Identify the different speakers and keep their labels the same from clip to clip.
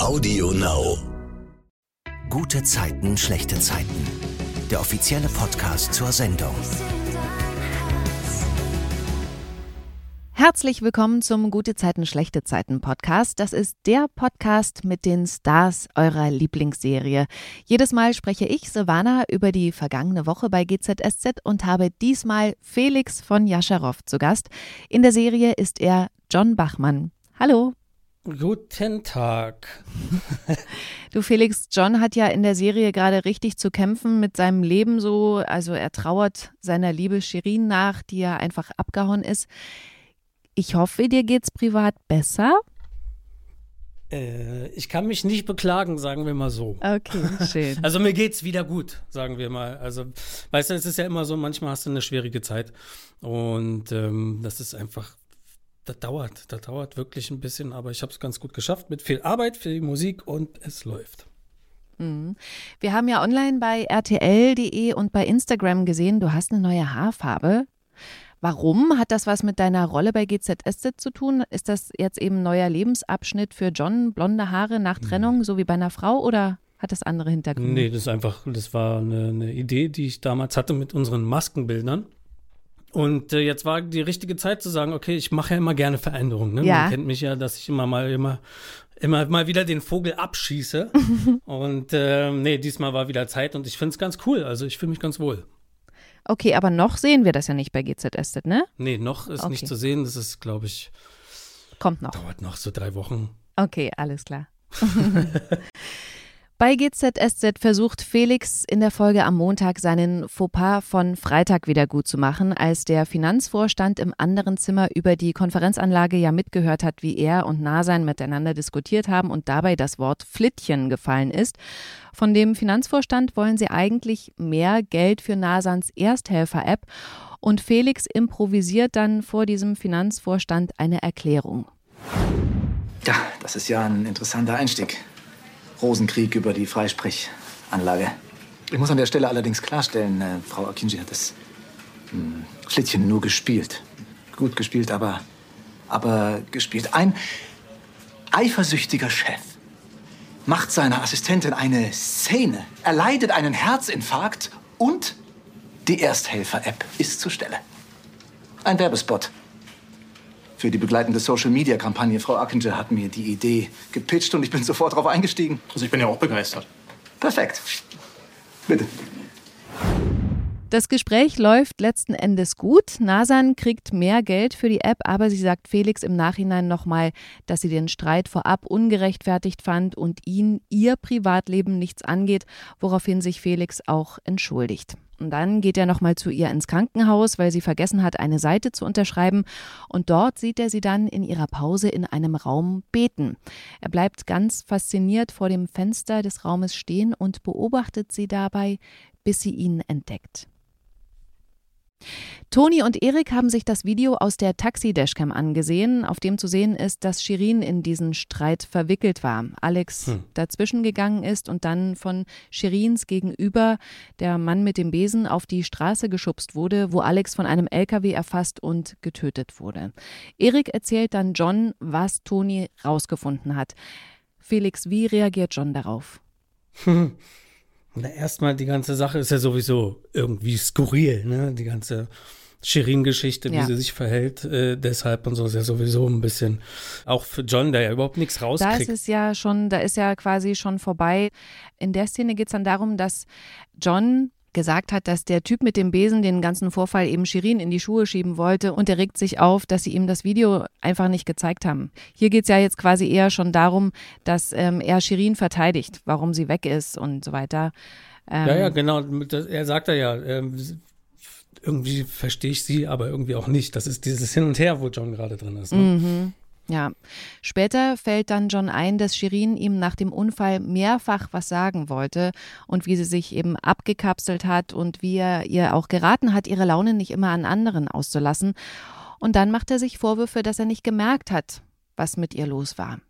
Speaker 1: Audio Now.
Speaker 2: Gute Zeiten, schlechte Zeiten. Der offizielle Podcast zur Sendung.
Speaker 3: Herzlich willkommen zum Gute Zeiten, schlechte Zeiten Podcast. Das ist der Podcast mit den Stars eurer Lieblingsserie. Jedes Mal spreche ich, Silvana, über die vergangene Woche bei GZSZ und habe diesmal Felix von Jascharow zu Gast. In der Serie ist er John Bachmann. Hallo.
Speaker 4: Guten Tag.
Speaker 3: du Felix, John hat ja in der Serie gerade richtig zu kämpfen mit seinem Leben so. Also er trauert seiner Liebe Shirin nach, die ja einfach abgehauen ist. Ich hoffe, dir geht's privat besser.
Speaker 4: Äh, ich kann mich nicht beklagen, sagen wir mal so.
Speaker 3: Okay, schön.
Speaker 4: Also mir geht's wieder gut, sagen wir mal. Also, weißt du, es ist ja immer so, manchmal hast du eine schwierige Zeit. Und ähm, das ist einfach, das dauert, das dauert wirklich ein bisschen, aber ich habe es ganz gut geschafft mit viel Arbeit, viel Musik und es läuft.
Speaker 3: Mhm. Wir haben ja online bei rtl.de und bei Instagram gesehen, du hast eine neue Haarfarbe. Warum? Hat das was mit deiner Rolle bei GZSZ zu tun? Ist das jetzt eben ein neuer Lebensabschnitt für John? Blonde Haare nach Trennung, so wie bei einer Frau oder hat das andere Hintergründe?
Speaker 4: Nee, das ist einfach, das war eine, eine Idee, die ich damals hatte mit unseren Maskenbildern. Und äh, jetzt war die richtige Zeit zu sagen, okay, ich mache ja immer gerne Veränderungen. Ne?
Speaker 3: Ja.
Speaker 4: Man kennt mich ja, dass ich immer mal immer immer mal wieder den Vogel abschieße. und äh, nee, diesmal war wieder Zeit und ich finde es ganz cool. Also ich fühle mich ganz wohl.
Speaker 3: Okay, aber noch sehen wir das ja nicht bei GZSZ, ne?
Speaker 4: Nee, noch ist
Speaker 3: Okay.
Speaker 4: nicht zu sehen. Das ist, glaube ich,
Speaker 3: Kommt noch.
Speaker 4: dauert noch so drei Wochen.
Speaker 3: Okay, alles klar. Bei GZSZ versucht Felix in der Folge am Montag seinen Fauxpas von Freitag wieder gut zu machen, als der Finanzvorstand im anderen Zimmer über die Konferenzanlage ja mitgehört hat, wie er und Nasan miteinander diskutiert haben und dabei das Wort Flittchen gefallen ist. Von dem Finanzvorstand wollen sie eigentlich mehr Geld für Nasans Ersthelfer-App und Felix improvisiert dann vor diesem Finanzvorstand eine Erklärung.
Speaker 5: Ja, das ist ja ein interessanter Einstieg. Rosenkrieg über die Freisprechanlage. Ich muss an der Stelle allerdings klarstellen, äh, Frau Akinji hat das hm, Flittchen nur gespielt. Gut gespielt, aber, aber gespielt. Ein eifersüchtiger Chef macht seiner Assistentin eine Szene, erleidet einen Herzinfarkt und die Ersthelfer-App ist zur Stelle. Ein Werbespot für die begleitende Social-Media-Kampagne. Frau Ackinger hat mir die Idee gepitcht und ich bin sofort darauf eingestiegen.
Speaker 6: Also ich bin ja auch begeistert.
Speaker 5: Perfekt. Bitte.
Speaker 3: Das Gespräch läuft letzten Endes gut. Nasan kriegt mehr Geld für die App, aber sie sagt Felix im Nachhinein nochmal, dass sie den Streit vorab ungerechtfertigt fand und ihn ihr Privatleben nichts angeht, woraufhin sich Felix auch entschuldigt. Und dann geht er nochmal zu ihr ins Krankenhaus, weil sie vergessen hat, eine Seite zu unterschreiben. Und dort sieht er sie dann in ihrer Pause in einem Raum beten. Er bleibt ganz fasziniert vor dem Fenster des Raumes stehen und beobachtet sie dabei, bis sie ihn entdeckt. Toni und Erik haben sich das Video aus der Taxi-Dashcam angesehen, auf dem zu sehen ist, dass Shirin in diesen Streit verwickelt war. Alex
Speaker 4: Hm.
Speaker 3: dazwischen gegangen ist und dann von Shirins gegenüber der Mann mit dem Besen auf die Straße geschubst wurde, wo Alex von einem LKW erfasst und getötet wurde. Erik erzählt dann John, was Toni rausgefunden hat. Felix, wie reagiert John darauf?
Speaker 4: Na, erstmal, die ganze Sache ist ja sowieso irgendwie skurril, ne? Die ganze Shirin-Geschichte, wie
Speaker 3: Ja.
Speaker 4: sie sich verhält, äh, deshalb und so ist ja sowieso ein bisschen, auch für John, der ja überhaupt nichts
Speaker 3: Da
Speaker 4: rauskriegt.
Speaker 3: ist es ja schon, da ist ja quasi schon vorbei. In der Szene geht es dann darum, dass John gesagt hat, dass der Typ mit dem Besen den ganzen Vorfall eben Shirin in die Schuhe schieben wollte und er regt sich auf, dass sie ihm das Video einfach nicht gezeigt haben. Hier geht es ja jetzt quasi eher schon darum, dass ähm, er Shirin verteidigt, warum sie weg ist und so weiter. Ähm,
Speaker 4: ja, ja, genau. Das- Er sagt ja, ähm, irgendwie verstehe ich sie, aber irgendwie auch nicht. Das ist dieses Hin und Her, wo John gerade drin ist. Ne?
Speaker 3: Mhm. Ja. Später fällt dann John ein, dass Shirin ihm nach dem Unfall mehrfach was sagen wollte und wie sie sich eben abgekapselt hat und wie er ihr auch geraten hat, ihre Laune nicht immer an anderen auszulassen. Und dann macht er sich Vorwürfe, dass er nicht gemerkt hat, was mit ihr los war.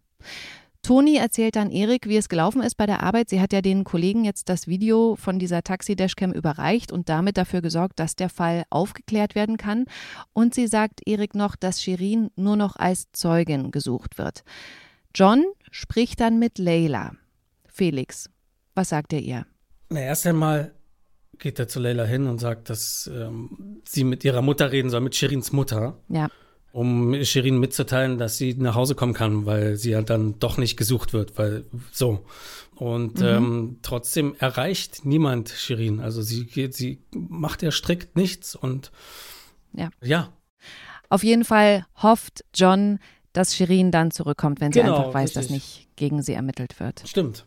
Speaker 3: Toni erzählt dann Erik, wie es gelaufen ist bei der Arbeit. Sie hat ja den Kollegen jetzt das Video von dieser Taxi-Dashcam überreicht und damit dafür gesorgt, dass der Fall aufgeklärt werden kann. Und sie sagt Erik noch, dass Shirin nur noch als Zeugin gesucht wird. John spricht dann mit Leila. Felix, was sagt er ihr?
Speaker 4: Na, erst einmal geht er zu Leila hin und sagt, dass ähm, sie mit ihrer Mutter reden soll, mit Shirins Mutter.
Speaker 3: Ja.
Speaker 4: Um Shirin mitzuteilen, dass sie nach Hause kommen kann, weil sie ja dann doch nicht gesucht wird, weil so. Und mhm. ähm, trotzdem erreicht niemand Shirin. Also sie geht, sie macht ja strikt nichts und
Speaker 3: ja.
Speaker 4: ja.
Speaker 3: Auf jeden Fall hofft John, dass Shirin dann zurückkommt, wenn sie genau, einfach weiß, richtig. dass nicht gegen sie ermittelt wird.
Speaker 4: Stimmt.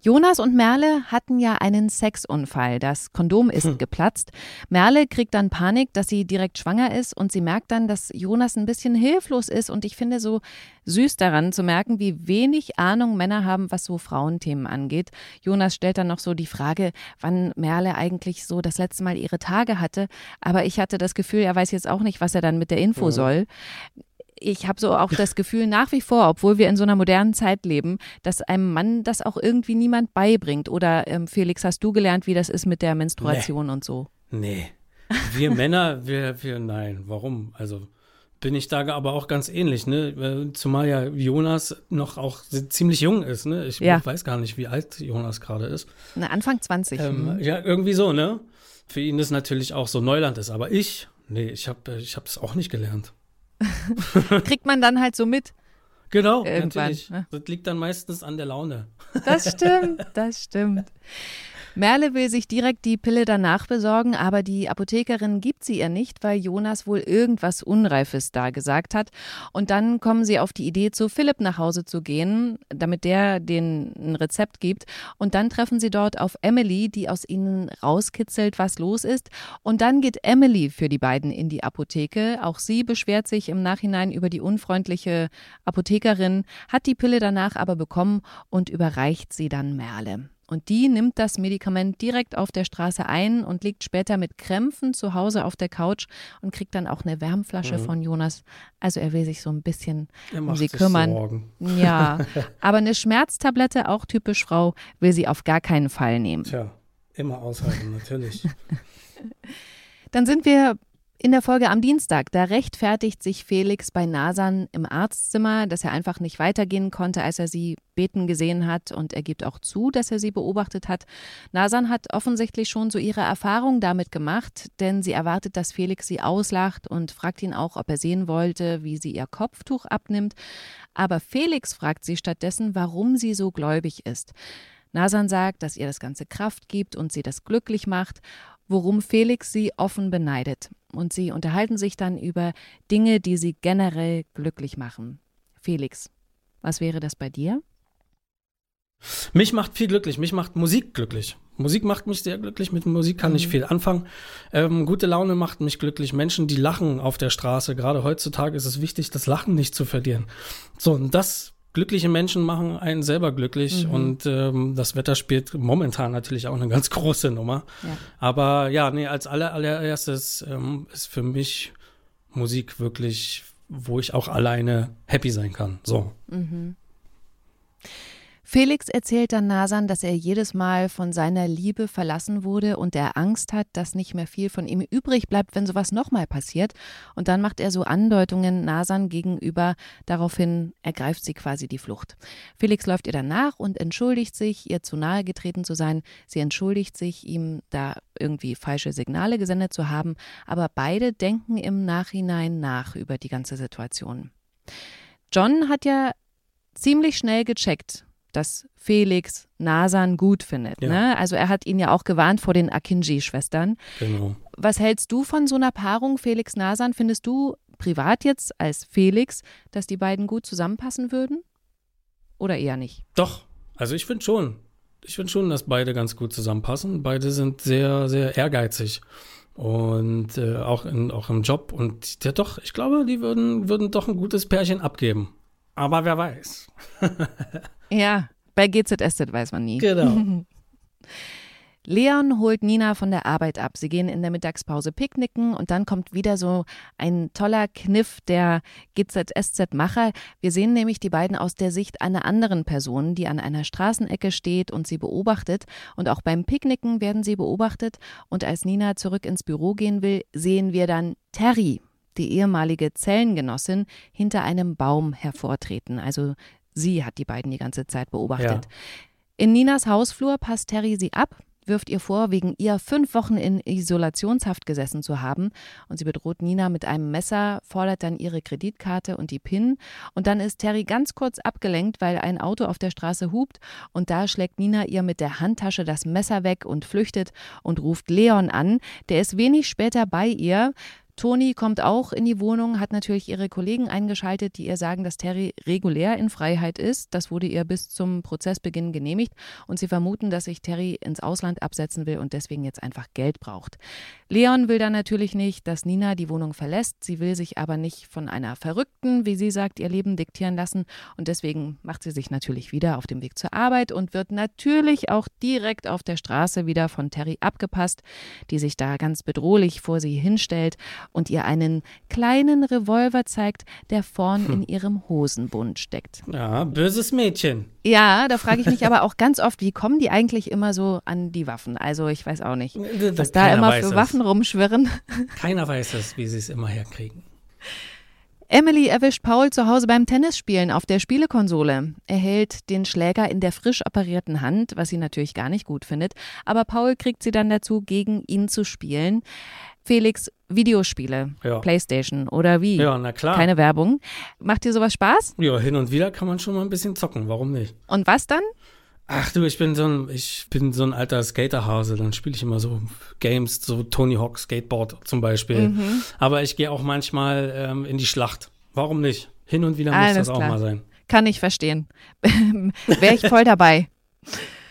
Speaker 3: Jonas und Merle hatten ja einen Sexunfall. Das Kondom ist hm. geplatzt. Merle kriegt dann Panik, dass sie direkt schwanger ist und sie merkt dann, dass Jonas ein bisschen hilflos ist. Und ich finde so süß daran zu merken, wie wenig Ahnung Männer haben, was so Frauenthemen angeht. Jonas stellt dann noch so die Frage, wann Merle eigentlich so das letzte Mal ihre Tage hatte. Aber ich hatte das Gefühl, er weiß jetzt auch nicht, was er dann mit der Info ja. soll ich habe so auch das Gefühl nach wie vor, obwohl wir in so einer modernen Zeit leben, dass einem Mann das auch irgendwie niemand beibringt. Oder ähm, Felix, hast du gelernt, wie das ist mit der Menstruation
Speaker 4: nee.
Speaker 3: und so?
Speaker 4: Nee. Wir Männer, wir, wir, nein. Warum? Also bin ich da aber auch ganz ähnlich, ne? Zumal ja Jonas noch auch ziemlich jung ist, ne? Ich ja. weiß gar nicht, wie alt Jonas gerade ist.
Speaker 3: Na, Anfang 20.
Speaker 4: Ähm, mhm. ja, irgendwie so, ne? Für ihn ist natürlich auch so Neuland ist. Aber ich, nee, ich habe ich es auch nicht gelernt.
Speaker 3: Kriegt man dann halt so mit.
Speaker 4: Genau, Irgendwann. natürlich. Ne? Das liegt dann meistens an der Laune.
Speaker 3: Das stimmt, das stimmt. Merle will sich direkt die Pille danach besorgen, aber die Apothekerin gibt sie ihr nicht, weil Jonas wohl irgendwas Unreifes da gesagt hat. Und dann kommen sie auf die Idee, zu Philipp nach Hause zu gehen, damit der den ein Rezept gibt. Und dann treffen sie dort auf Emily, die aus ihnen rauskitzelt, was los ist. Und dann geht Emily für die beiden in die Apotheke. Auch sie beschwert sich im Nachhinein über die unfreundliche Apothekerin, hat die Pille danach aber bekommen und überreicht sie dann Merle. Und die nimmt das Medikament direkt auf der Straße ein und liegt später mit Krämpfen zu Hause auf der Couch und kriegt dann auch eine Wärmflasche mhm. von Jonas. Also er will sich so ein bisschen um sie kümmern.
Speaker 4: Sorgen.
Speaker 3: Ja, aber eine Schmerztablette, auch typisch Frau, will sie auf gar keinen Fall nehmen.
Speaker 4: Tja, immer aushalten, natürlich.
Speaker 3: Dann sind wir in der Folge am Dienstag, da rechtfertigt sich Felix bei Nasan im Arztzimmer, dass er einfach nicht weitergehen konnte, als er sie beten gesehen hat und er gibt auch zu, dass er sie beobachtet hat. Nasan hat offensichtlich schon so ihre Erfahrung damit gemacht, denn sie erwartet, dass Felix sie auslacht und fragt ihn auch, ob er sehen wollte, wie sie ihr Kopftuch abnimmt. Aber Felix fragt sie stattdessen, warum sie so gläubig ist. Nasan sagt, dass ihr das ganze Kraft gibt und sie das glücklich macht worum Felix sie offen beneidet. Und sie unterhalten sich dann über Dinge, die sie generell glücklich machen. Felix, was wäre das bei dir?
Speaker 4: Mich macht viel glücklich, mich macht Musik glücklich. Musik macht mich sehr glücklich, mit Musik kann mhm. ich viel anfangen. Ähm, gute Laune macht mich glücklich. Menschen, die lachen auf der Straße, gerade heutzutage ist es wichtig, das Lachen nicht zu verlieren. So, und das glückliche Menschen machen einen selber glücklich mhm. und ähm, das Wetter spielt momentan natürlich auch eine ganz große Nummer. Ja. Aber ja, nee, als aller, allererstes ähm, ist für mich Musik wirklich, wo ich auch alleine happy sein kann. So.
Speaker 3: Mhm. Felix erzählt dann Nasan, dass er jedes Mal von seiner Liebe verlassen wurde und er Angst hat, dass nicht mehr viel von ihm übrig bleibt, wenn sowas nochmal passiert. Und dann macht er so Andeutungen Nasan gegenüber, daraufhin ergreift sie quasi die Flucht. Felix läuft ihr dann nach und entschuldigt sich, ihr zu nahe getreten zu sein. Sie entschuldigt sich, ihm da irgendwie falsche Signale gesendet zu haben, aber beide denken im Nachhinein nach über die ganze Situation. John hat ja ziemlich schnell gecheckt, dass Felix Nasan gut findet. Ja. Ne? Also er hat ihn ja auch gewarnt vor den Akinji-Schwestern.
Speaker 4: Genau.
Speaker 3: Was hältst du von so einer Paarung Felix Nasan? Findest du privat jetzt als Felix, dass die beiden gut zusammenpassen würden? Oder eher nicht?
Speaker 4: Doch, also ich finde schon. Ich finde schon, dass beide ganz gut zusammenpassen. Beide sind sehr, sehr ehrgeizig. Und äh, auch, in, auch im Job. Und ja doch, ich glaube, die würden, würden doch ein gutes Pärchen abgeben. Aber wer weiß.
Speaker 3: ja, bei GZSZ weiß man nie.
Speaker 4: Genau.
Speaker 3: Leon holt Nina von der Arbeit ab. Sie gehen in der Mittagspause picknicken und dann kommt wieder so ein toller Kniff der GZSZ-Macher. Wir sehen nämlich die beiden aus der Sicht einer anderen Person, die an einer Straßenecke steht und sie beobachtet. Und auch beim Picknicken werden sie beobachtet. Und als Nina zurück ins Büro gehen will, sehen wir dann Terry, die ehemalige Zellengenossin, hinter einem Baum hervortreten. Also sie hat die beiden die ganze Zeit beobachtet.
Speaker 4: Ja.
Speaker 3: In Ninas Hausflur passt Terry sie ab, wirft ihr vor, wegen ihr fünf Wochen in Isolationshaft gesessen zu haben. Und sie bedroht Nina mit einem Messer, fordert dann ihre Kreditkarte und die PIN. Und dann ist Terry ganz kurz abgelenkt, weil ein Auto auf der Straße hupt. Und da schlägt Nina ihr mit der Handtasche das Messer weg und flüchtet und ruft Leon an. Der ist wenig später bei ihr. Toni kommt auch in die Wohnung, hat natürlich ihre Kollegen eingeschaltet, die ihr sagen, dass Terry regulär in Freiheit ist. Das wurde ihr bis zum Prozessbeginn genehmigt und sie vermuten, dass sich Terry ins Ausland absetzen will und deswegen jetzt einfach Geld braucht. Leon will dann natürlich nicht, dass Nina die Wohnung verlässt. Sie will sich aber nicht von einer Verrückten, wie sie sagt, ihr Leben diktieren lassen und deswegen macht sie sich natürlich wieder auf dem Weg zur Arbeit und wird natürlich auch direkt auf der Straße wieder von Terry abgepasst, die sich da ganz bedrohlich vor sie hinstellt und ihr einen kleinen Revolver zeigt, der vorn in ihrem Hosenbund steckt.
Speaker 4: Ja, böses Mädchen.
Speaker 3: Ja, da frage ich mich aber auch ganz oft, wie kommen die eigentlich immer so an die Waffen? Also ich weiß auch nicht, was da immer für
Speaker 4: es.
Speaker 3: Waffen rumschwirren.
Speaker 4: Keiner weiß es, wie sie es immer herkriegen.
Speaker 3: Emily erwischt Paul zu Hause beim Tennisspielen auf der Spielekonsole. Er hält den Schläger in der frisch operierten Hand, was sie natürlich gar nicht gut findet. Aber Paul kriegt sie dann dazu, gegen ihn zu spielen. Felix, Videospiele,
Speaker 4: Ja.
Speaker 3: Playstation oder wie?
Speaker 4: Ja, na klar.
Speaker 3: Keine Werbung. Macht dir sowas Spaß?
Speaker 4: Ja, hin und wieder kann man schon mal ein bisschen zocken, warum nicht?
Speaker 3: Und was dann?
Speaker 4: Ach du, ich bin so ein, ich bin so ein alter Skaterhase, dann spiele ich immer so Games, so Tony Hawk Skateboard zum Beispiel.
Speaker 3: Mhm.
Speaker 4: Aber ich gehe auch manchmal ähm, in die Schlacht. Warum nicht? Hin und wieder muss
Speaker 3: Alles
Speaker 4: das auch
Speaker 3: klar.
Speaker 4: mal sein.
Speaker 3: Kann ich verstehen. Wäre ich voll dabei.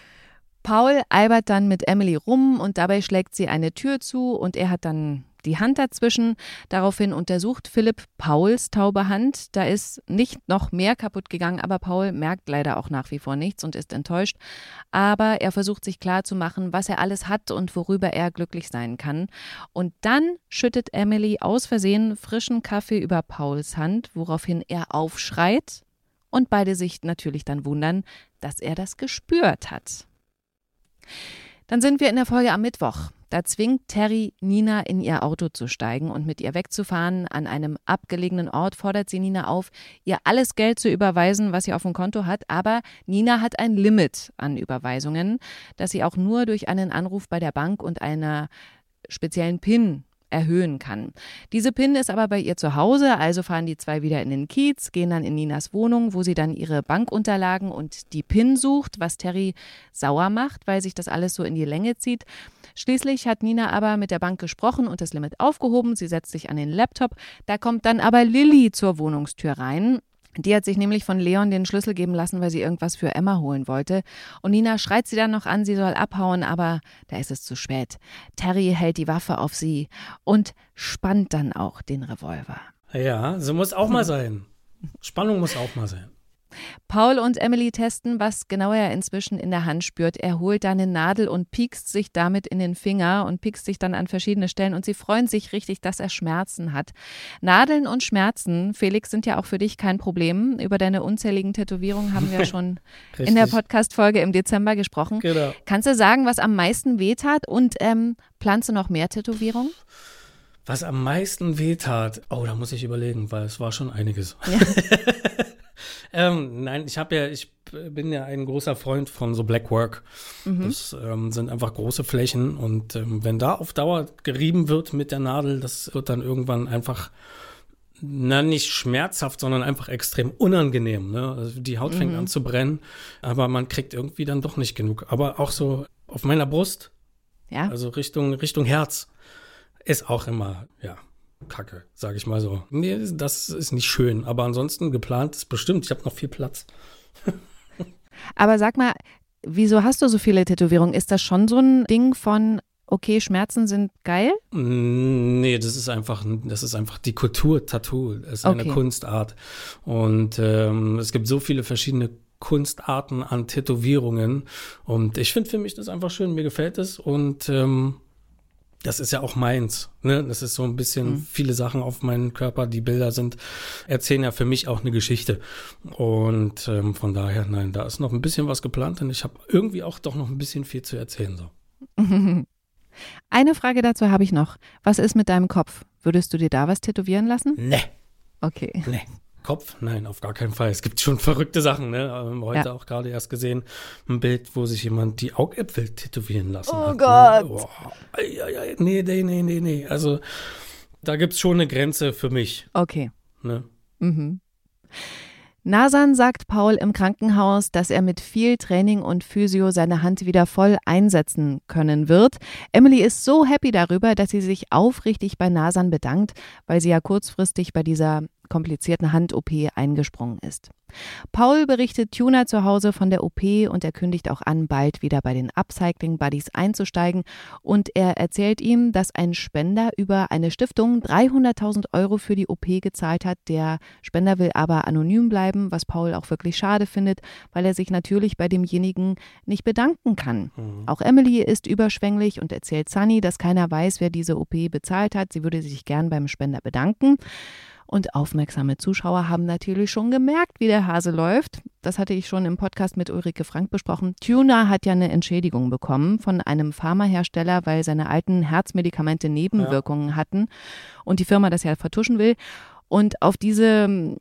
Speaker 3: Paul albert dann mit Emily rum und dabei schlägt sie eine Tür zu und er hat dann die Hand dazwischen. Daraufhin untersucht Philipp Pauls taube Hand. Da ist nicht noch mehr kaputt gegangen, aber Paul merkt leider auch nach wie vor nichts und ist enttäuscht. Aber er versucht sich klarzumachen, was er alles hat und worüber er glücklich sein kann. Und dann schüttet Emily aus Versehen frischen Kaffee über Pauls Hand, woraufhin er aufschreit und beide sich natürlich dann wundern, dass er das gespürt hat. Dann sind wir in der Folge am Mittwoch. Da zwingt Terry Nina in ihr Auto zu steigen und mit ihr wegzufahren. An einem abgelegenen Ort fordert sie Nina auf, ihr alles Geld zu überweisen, was sie auf dem Konto hat. Aber Nina hat ein Limit an Überweisungen, das sie auch nur durch einen Anruf bei der Bank und einer speziellen PIN erhöhen kann. Diese PIN ist aber bei ihr zu Hause, also fahren die zwei wieder in den Kiez, gehen dann in Ninas Wohnung, wo sie dann ihre Bankunterlagen und die PIN sucht, was Terry sauer macht, weil sich das alles so in die Länge zieht. Schließlich hat Nina aber mit der Bank gesprochen und das Limit aufgehoben. Sie setzt sich an den Laptop. Da kommt dann aber Lilly zur Wohnungstür rein. Die hat sich nämlich von Leon den Schlüssel geben lassen, weil sie irgendwas für Emma holen wollte. Und Nina schreit sie dann noch an, sie soll abhauen, aber da ist es zu spät. Terry hält die Waffe auf sie und spannt dann auch den Revolver.
Speaker 4: Ja, so muss auch mal sein. Spannung muss auch mal sein.
Speaker 3: Paul und Emily testen, was genau er inzwischen in der Hand spürt. Er holt da eine Nadel und piekst sich damit in den Finger und piekst sich dann an verschiedene Stellen und sie freuen sich richtig, dass er Schmerzen hat. Nadeln und Schmerzen, Felix, sind ja auch für dich kein Problem. Über deine unzähligen Tätowierungen haben wir schon in der. Podcast-Folge im Dezember gesprochen.
Speaker 4: Genau.
Speaker 3: Kannst du sagen, was am meisten wehtat und ähm, planst du noch mehr Tätowierungen?
Speaker 4: Was am meisten wehtat, oh, da muss ich überlegen, weil es war schon einiges. ähm, nein, ich habe ja, ich bin ja ein großer Freund von so Black Work. Das ähm, sind einfach große Flächen und ähm, wenn da auf Dauer gerieben wird mit der Nadel, das wird dann irgendwann einfach na, nicht schmerzhaft, sondern einfach extrem unangenehm. Ne? Also die Haut fängt an zu brennen, aber man kriegt irgendwie dann doch nicht genug. Aber auch so auf meiner Brust,
Speaker 3: Ja.
Speaker 4: also Richtung, Richtung Herz, ist auch immer, ja, Kacke, sage ich mal so. Nee, das ist nicht schön, aber ansonsten geplant ist bestimmt. Ich habe noch viel Platz.
Speaker 3: Aber sag mal, wieso hast du so viele Tätowierungen? Ist das schon so ein Ding von, okay, Schmerzen sind geil?
Speaker 4: Mm, Nee, das ist einfach, das ist einfach die Kultur Tattoo. Es ist eine
Speaker 3: Okay.
Speaker 4: Kunstart. Und ähm, es gibt so viele verschiedene Kunstarten an Tätowierungen. Und ich finde für mich das einfach schön. Mir gefällt es. Und ähm, das ist ja auch meins. Ne? Das ist so ein bisschen viele Sachen auf meinem Körper. Die Bilder sind, erzählen ja für mich auch eine Geschichte. Und ähm, von daher, nein, da ist noch ein bisschen was geplant. Und ich habe irgendwie auch doch noch ein bisschen viel zu erzählen. So.
Speaker 3: Eine Frage dazu habe ich noch. Was ist mit deinem Kopf? Würdest du dir da was tätowieren lassen?
Speaker 4: Nee,
Speaker 3: Okay.
Speaker 4: nee. Kopf? Nein, auf gar keinen Fall. Es gibt schon verrückte Sachen, ne? Heute ja. auch gerade erst gesehen, ein Bild, wo sich jemand die Augäpfel tätowieren lassen
Speaker 3: oh
Speaker 4: hat.
Speaker 3: Gott.
Speaker 4: Ne? Oh. Nee, nee, nee, nee, nee. Also da gibt es schon eine Grenze für mich.
Speaker 3: Okay.
Speaker 4: Ne?
Speaker 3: Mhm. Nasan sagt Paul im Krankenhaus, dass er mit viel Training und Physio seine Hand wieder voll einsetzen können wird. Emily ist so happy darüber, dass sie sich aufrichtig bei Nasan bedankt, weil sie ja kurzfristig bei dieser komplizierten Hand-OP eingesprungen ist. Paul berichtet Tuna zu Hause von der OP und er kündigt auch an, bald wieder bei den Upcycling Buddies einzusteigen. Und er erzählt ihm, dass ein Spender über eine Stiftung 300.000 Euro für die OP gezahlt hat. Der Spender will aber anonym bleiben, was Paul auch wirklich schade findet, weil er sich natürlich bei demjenigen nicht bedanken kann. Mhm. Auch Emily ist überschwänglich und erzählt Sunny, dass keiner weiß, wer diese OP bezahlt hat. Sie würde sich gern beim Spender bedanken. Und aufmerksame Zuschauer haben natürlich schon gemerkt, wie der Hase läuft. Das hatte ich schon im Podcast mit Ulrike Frank besprochen. Tuna hat ja eine Entschädigung bekommen von einem Pharmahersteller, weil seine alten Herzmedikamente Nebenwirkungen ja. hatten und die Firma das ja vertuschen will. Und auf diese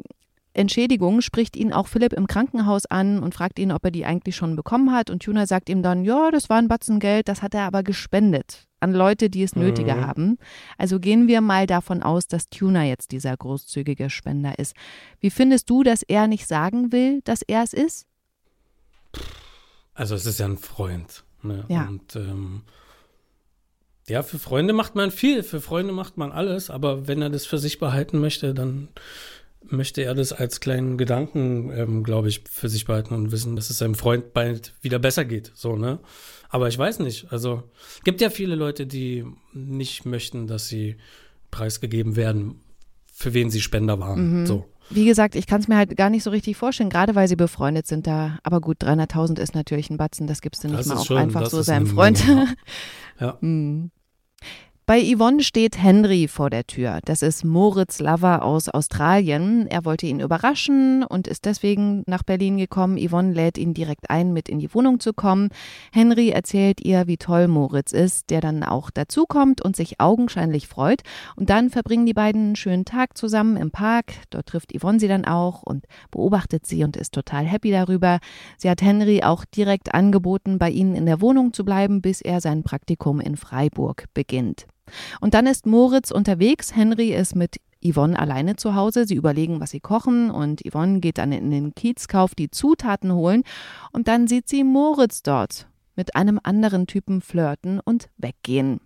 Speaker 3: Entschädigung spricht ihn auch Philipp im Krankenhaus an und fragt ihn, ob er die eigentlich schon bekommen hat. Und Tuna sagt ihm dann, ja, das war ein Batzen Geld, das hat er aber gespendet an Leute, die es nötiger mhm. haben. Also gehen wir mal davon aus, dass Tuna jetzt dieser großzügige Spender ist. Wie findest du, dass er nicht sagen will, dass er es ist?
Speaker 4: Also es ist ja ein Freund. Ne?
Speaker 3: Ja.
Speaker 4: Und ähm, ja, für Freunde macht man viel, für Freunde macht man alles, aber wenn er das für sich behalten möchte, dann möchte er das als kleinen Gedanken, ähm, glaube ich, für sich behalten und wissen, dass es seinem Freund bald wieder besser geht. So, ne? Aber ich weiß nicht. Also gibt ja viele Leute, die nicht möchten, dass sie preisgegeben werden, für wen sie Spender waren. Mhm. So.
Speaker 3: Wie gesagt, ich kann es mir halt gar nicht so richtig vorstellen, gerade weil sie befreundet sind da. Aber gut, 300.000 ist natürlich ein Batzen, das gibst du nicht das mal auch schon, einfach so seinem Freund.
Speaker 4: ja.
Speaker 3: mhm. Bei Yvonne steht Henry vor der Tür. Das ist Moritz Lover aus Australien. Er wollte ihn überraschen und ist deswegen nach Berlin gekommen. Yvonne lädt ihn direkt ein, mit in die Wohnung zu kommen. Henry erzählt ihr, wie toll Moritz ist, der dann auch dazukommt und sich augenscheinlich freut. Und dann verbringen die beiden einen schönen Tag zusammen im Park. Dort trifft Yvonne sie dann auch und beobachtet sie und ist total happy darüber. Sie hat Henry auch direkt angeboten, bei ihnen in der Wohnung zu bleiben, bis er sein Praktikum in Freiburg beginnt. Und dann ist Moritz unterwegs. Henry ist mit Yvonne alleine zu Hause. Sie überlegen, was sie kochen und Yvonne geht dann in den Kiezkauf die Zutaten holen und dann sieht sie Moritz dort mit einem anderen Typen flirten und weggehen.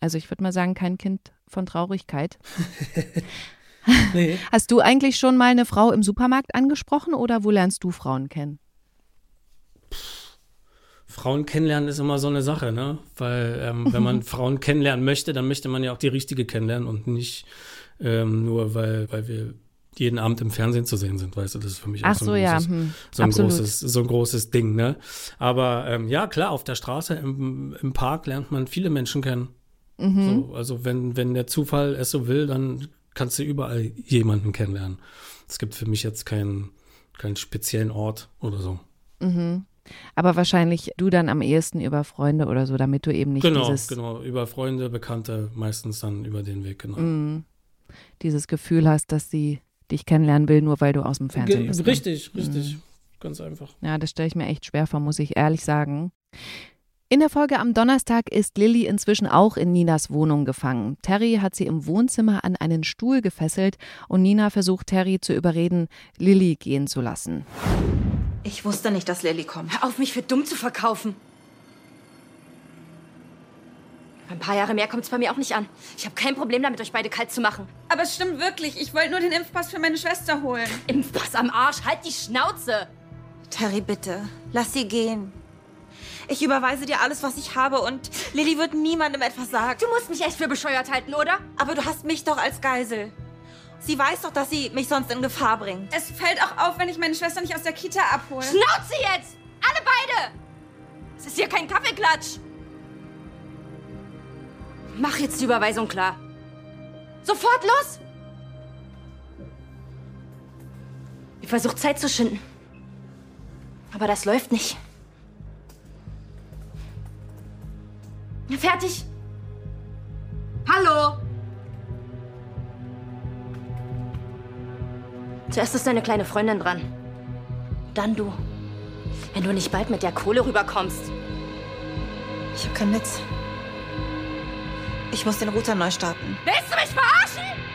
Speaker 3: Also ich würde mal sagen, kein Kind von Traurigkeit. nee. Hast du eigentlich schon mal eine Frau im Supermarkt angesprochen oder wo lernst du Frauen kennen?
Speaker 4: Frauen kennenlernen ist immer so eine Sache, ne? Weil ähm, wenn man Frauen kennenlernen möchte, dann möchte man ja auch die richtige kennenlernen und nicht ähm, nur, weil, weil wir jeden Abend im Fernsehen zu sehen sind, weißt du, das ist für mich
Speaker 3: Ach
Speaker 4: auch so,
Speaker 3: so,
Speaker 4: ein,
Speaker 3: ja.
Speaker 4: großes,
Speaker 3: hm.
Speaker 4: so, ein großes, so ein großes Ding, ne? Aber ähm, ja, klar, auf der Straße, im, im Park lernt man viele Menschen kennen. Mhm. So, also wenn, wenn der Zufall es so will, dann kannst du überall jemanden kennenlernen. Es gibt für mich jetzt keinen, keinen speziellen Ort oder so.
Speaker 3: Mhm. Aber wahrscheinlich du dann am ehesten über Freunde oder so, damit du eben nicht
Speaker 4: genau,
Speaker 3: dieses...
Speaker 4: Genau, über Freunde, Bekannte, meistens dann über den Weg, genau.
Speaker 3: Mm, dieses Gefühl hast, dass sie dich kennenlernen will, nur weil du aus dem Fernsehen bist.
Speaker 4: Ne? Richtig, ne? richtig. Mm. Ganz einfach.
Speaker 3: Ja, das stelle ich mir echt schwer vor, muss ich ehrlich sagen. In der Folge am Donnerstag ist Lilly inzwischen auch in Ninas Wohnung gefangen. Terry hat sie im Wohnzimmer an einen Stuhl gefesselt und Nina versucht Terry zu überreden, Lilly gehen zu lassen.
Speaker 1: Ich wusste nicht, dass Lilly kommt.
Speaker 6: Hör auf, mich für dumm zu verkaufen. Ein paar Jahre mehr kommt es bei mir auch nicht an. Ich habe kein Problem damit, euch beide kalt zu machen.
Speaker 1: Aber es stimmt wirklich. Ich wollte nur den Impfpass für meine Schwester holen.
Speaker 6: Impfpass am Arsch. Halt die Schnauze.
Speaker 1: Terry, bitte. Lass sie gehen. Ich überweise dir alles, was ich habe und Lilly wird niemandem etwas sagen.
Speaker 6: Du musst mich echt für bescheuert halten, oder?
Speaker 1: Aber du hast mich doch als Geisel. Sie weiß doch, dass sie mich sonst in Gefahr bringt. Es fällt auch auf, wenn ich meine Schwester nicht aus der Kita abhole.
Speaker 6: Schnauze jetzt! Alle beide! Es ist hier kein Kaffeeklatsch. Mach jetzt die Überweisung klar. Sofort los! Ich versuche Zeit zu schinden. Aber das läuft nicht. Fertig. Hallo? Zuerst ist deine kleine Freundin dran. Dann du. Wenn du nicht bald mit der Kohle rüberkommst.
Speaker 1: Ich habe kein Netz. Ich muss den Router neu starten.
Speaker 6: Willst du mich verarschen?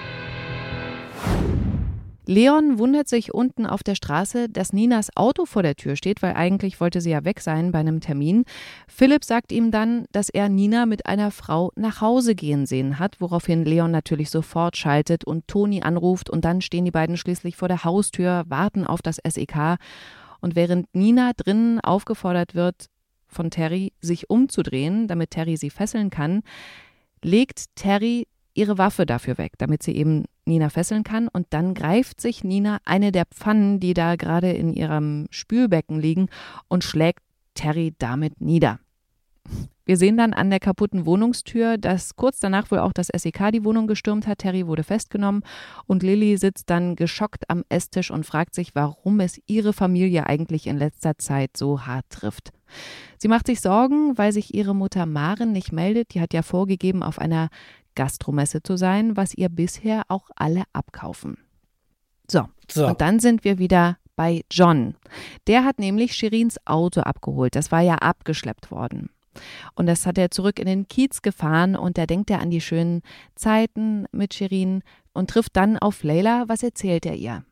Speaker 3: Leon wundert sich unten auf der Straße, dass Ninas Auto vor der Tür steht, weil eigentlich wollte sie ja weg sein bei einem Termin. Philipp sagt ihm dann, dass er Nina mit einer Frau nach Hause gehen sehen hat, woraufhin Leon natürlich sofort schaltet und Toni anruft und dann stehen die beiden schließlich vor der Haustür, warten auf das SEK. Und während Nina drinnen aufgefordert wird, von Terry sich umzudrehen, damit Terry sie fesseln kann, legt Terry ihre Waffe dafür weg, damit sie eben Nina fesseln kann. Und dann greift sich Nina eine der Pfannen, die da gerade in ihrem Spülbecken liegen, und schlägt Terry damit nieder. Wir sehen dann an der kaputten Wohnungstür, dass kurz danach wohl auch das SEK die Wohnung gestürmt hat. Terry wurde festgenommen und Lilly sitzt dann geschockt am Esstisch und fragt sich, warum es ihre Familie eigentlich in letzter Zeit so hart trifft. Sie macht sich Sorgen, weil sich ihre Mutter Maren nicht meldet. Die hat ja vorgegeben, auf einer Gastromesse zu sein, was ihr bisher auch alle abkaufen. So,
Speaker 4: So.
Speaker 3: und dann sind wir wieder bei John. Der hat nämlich Shirins Auto abgeholt. Das war ja abgeschleppt worden. Und das hat er zurück in den Kiez gefahren und da denkt er an die schönen Zeiten mit Shirin und trifft dann auf Leila. Was erzählt er ihr?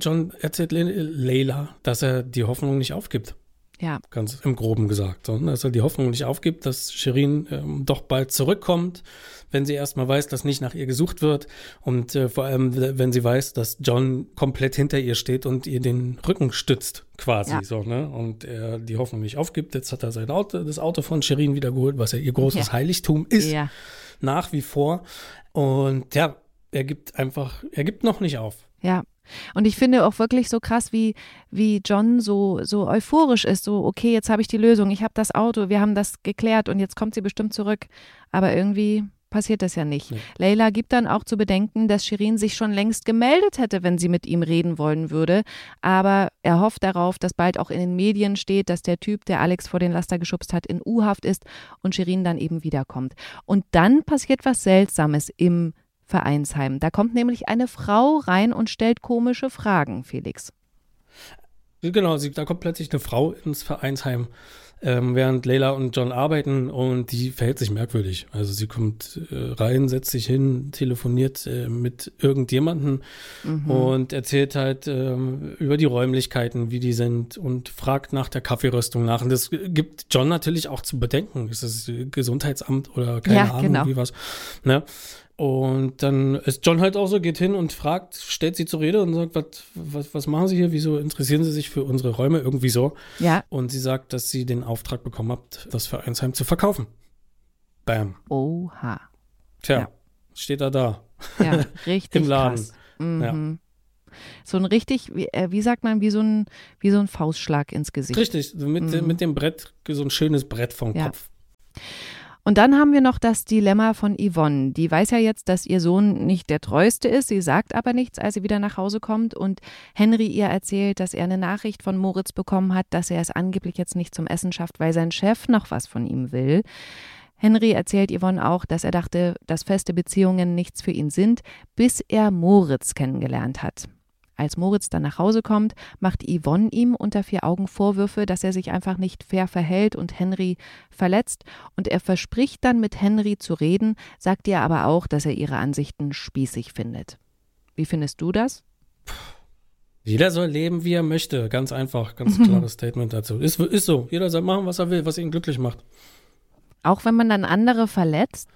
Speaker 4: John erzählt Le Leila, dass er die Hoffnung nicht aufgibt.
Speaker 3: Ja,
Speaker 4: Ganz im Groben gesagt. So, ne? Dass er die Hoffnung nicht aufgibt, dass Shirin ähm, doch bald zurückkommt, wenn sie erstmal weiß, dass nicht nach ihr gesucht wird. Und äh, vor allem, wenn sie weiß, dass John komplett hinter ihr steht und ihr den Rücken stützt, quasi.
Speaker 3: Ja.
Speaker 4: So, ne? Und er die Hoffnung nicht aufgibt. Jetzt hat er sein Auto, das Auto von Shirin wiedergeholt, was ja ihr großes
Speaker 3: Ja.
Speaker 4: Heiligtum ist,
Speaker 3: ja.
Speaker 4: nach wie vor. Und ja, er gibt einfach, er gibt noch nicht auf.
Speaker 3: Ja. Und ich finde auch wirklich so krass, wie, wie John so, so euphorisch ist. So, okay, jetzt habe ich die Lösung, ich habe das Auto, wir haben das geklärt und jetzt kommt sie bestimmt zurück. Aber irgendwie passiert das ja nicht.
Speaker 4: Nee.
Speaker 3: Leila gibt dann auch zu bedenken, dass Shirin sich schon längst gemeldet hätte, wenn sie mit ihm reden wollen würde. Aber er hofft darauf, dass bald auch in den Medien steht, dass der Typ, der Alex vor den Laster geschubst hat, in U-Haft ist und Shirin dann eben wiederkommt. Und dann passiert was Seltsames im Vereinsheim. Da kommt nämlich eine Frau rein und stellt komische Fragen, Felix.
Speaker 4: Genau, sie, da kommt plötzlich eine Frau ins Vereinsheim, ähm, während Leila und John arbeiten und die verhält sich merkwürdig. Also sie kommt äh, rein, setzt sich hin, telefoniert äh, mit irgendjemandem und erzählt halt ähm, über die Räumlichkeiten, wie die sind und fragt nach der Kaffeeröstung nach. Und das gibt John natürlich auch zu bedenken. Ist das Gesundheitsamt oder keine
Speaker 3: Ja,
Speaker 4: Ahnung,
Speaker 3: genau.
Speaker 4: wie was. Ne? Und dann ist John halt auch so, geht hin und fragt, stellt sie zur Rede und sagt, was, was, was machen Sie hier? Wieso interessieren Sie sich für unsere Räume? Irgendwie so.
Speaker 3: Ja,
Speaker 4: Und sie sagt, dass sie den Auftrag bekommen hat, das Vereinsheim zu verkaufen. Bam.
Speaker 3: oha.
Speaker 4: Tja,
Speaker 3: Ja.
Speaker 4: steht er da.
Speaker 3: Ja, richtig
Speaker 4: Im Laden.
Speaker 3: krass. Mhm. So ein richtig, wie, äh, wie sagt man, wie so ein, wie so ein Faustschlag ins Gesicht.
Speaker 4: Richtig, mit,
Speaker 3: Mhm.
Speaker 4: mit dem Brett, so ein schönes Brett vom
Speaker 3: Ja.
Speaker 4: Kopf.
Speaker 3: Und dann haben wir noch das Dilemma von Yvonne. Die weiß ja jetzt, dass ihr Sohn nicht der treueste ist. Sie sagt aber nichts, als sie wieder nach Hause kommt. Und Henry ihr erzählt, dass er eine Nachricht von Moritz bekommen hat, dass er es angeblich jetzt nicht zum Essen schafft, weil sein Chef noch was von ihm will. Henry erzählt Yvonne auch, dass er dachte, dass feste Beziehungen nichts für ihn sind, bis er Moritz kennengelernt hat. Als Moritz dann nach Hause kommt, macht Yvonne ihm unter vier Augen Vorwürfe, dass er sich einfach nicht fair verhält und Henry verletzt. Und er verspricht dann mit Henry zu reden, sagt ihr aber auch, dass er ihre Ansichten spießig findet. Wie findest du das?
Speaker 4: Jeder soll leben, wie er möchte. Ganz einfach, ganz klares Statement dazu. Ist, ist so. Jeder soll machen, was er will, was ihn glücklich macht.
Speaker 3: Auch wenn man dann andere verletzt?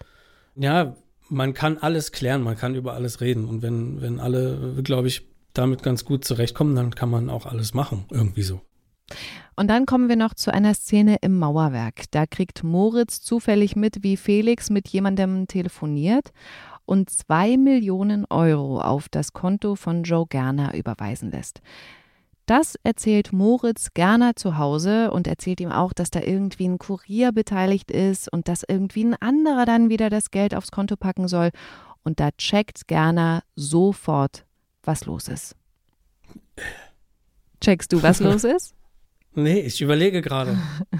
Speaker 4: Ja, man kann alles klären, man kann über alles reden. Und wenn, wenn alle, glaube ich, damit ganz gut zurechtkommen, dann kann man auch alles machen. Irgendwie so.
Speaker 3: Und dann kommen wir noch zu einer Szene im Mauerwerk. Da kriegt Moritz zufällig mit, wie Felix mit jemandem telefoniert und zwei Millionen Euro auf das Konto von Joe Gerner überweisen lässt. Das erzählt Moritz Gerner zu Hause und erzählt ihm auch, dass da irgendwie ein Kurier beteiligt ist und dass irgendwie ein anderer dann wieder das Geld aufs Konto packen soll. Und da checkt Gerner sofort, was los ist. Checkst du, was los ist?
Speaker 4: Nee, ich überlege gerade.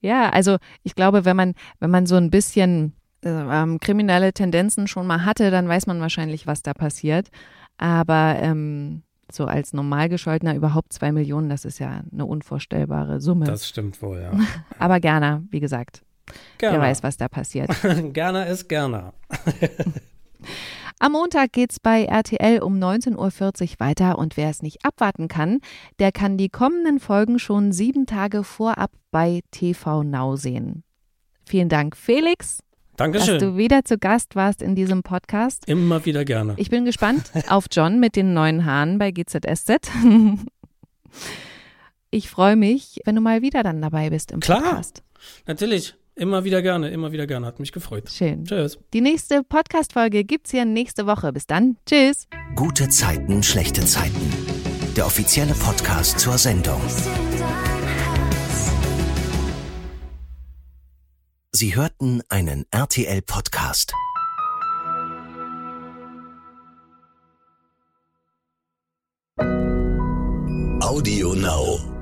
Speaker 3: Ja, also ich glaube, wenn man, wenn man so ein bisschen äh, ähm, kriminelle Tendenzen schon mal hatte, dann weiß man wahrscheinlich, was da passiert. Aber ähm, so als Normalgescholtener überhaupt zwei Millionen, das ist ja eine unvorstellbare Summe.
Speaker 4: Das stimmt wohl, ja.
Speaker 3: Aber gerne, wie gesagt.
Speaker 4: Gerner.
Speaker 3: Wer weiß, was da passiert.
Speaker 4: Gerner ist Gerner.
Speaker 3: Am Montag geht's bei RTL um 19.40 Uhr weiter und wer es nicht abwarten kann, der kann die kommenden Folgen schon sieben Tage vorab bei TV Now sehen. Vielen Dank, Felix,
Speaker 4: Dankeschön.
Speaker 3: dass du wieder zu Gast warst in diesem Podcast.
Speaker 4: Immer wieder gerne.
Speaker 3: Ich bin gespannt auf John mit den neuen Haaren bei GZSZ. Ich freue mich, wenn du mal wieder dann dabei bist im
Speaker 4: Klar.
Speaker 3: Podcast.
Speaker 4: Natürlich. Immer wieder gerne, immer wieder gerne. Hat mich gefreut.
Speaker 3: Schön.
Speaker 4: Tschüss.
Speaker 3: Die nächste Podcast-Folge gibt's hier nächste Woche. Bis dann. Tschüss.
Speaker 2: Gute Zeiten, schlechte Zeiten. Der offizielle Podcast zur Sendung. Sie hörten einen RTL-Podcast.
Speaker 7: Audio Now.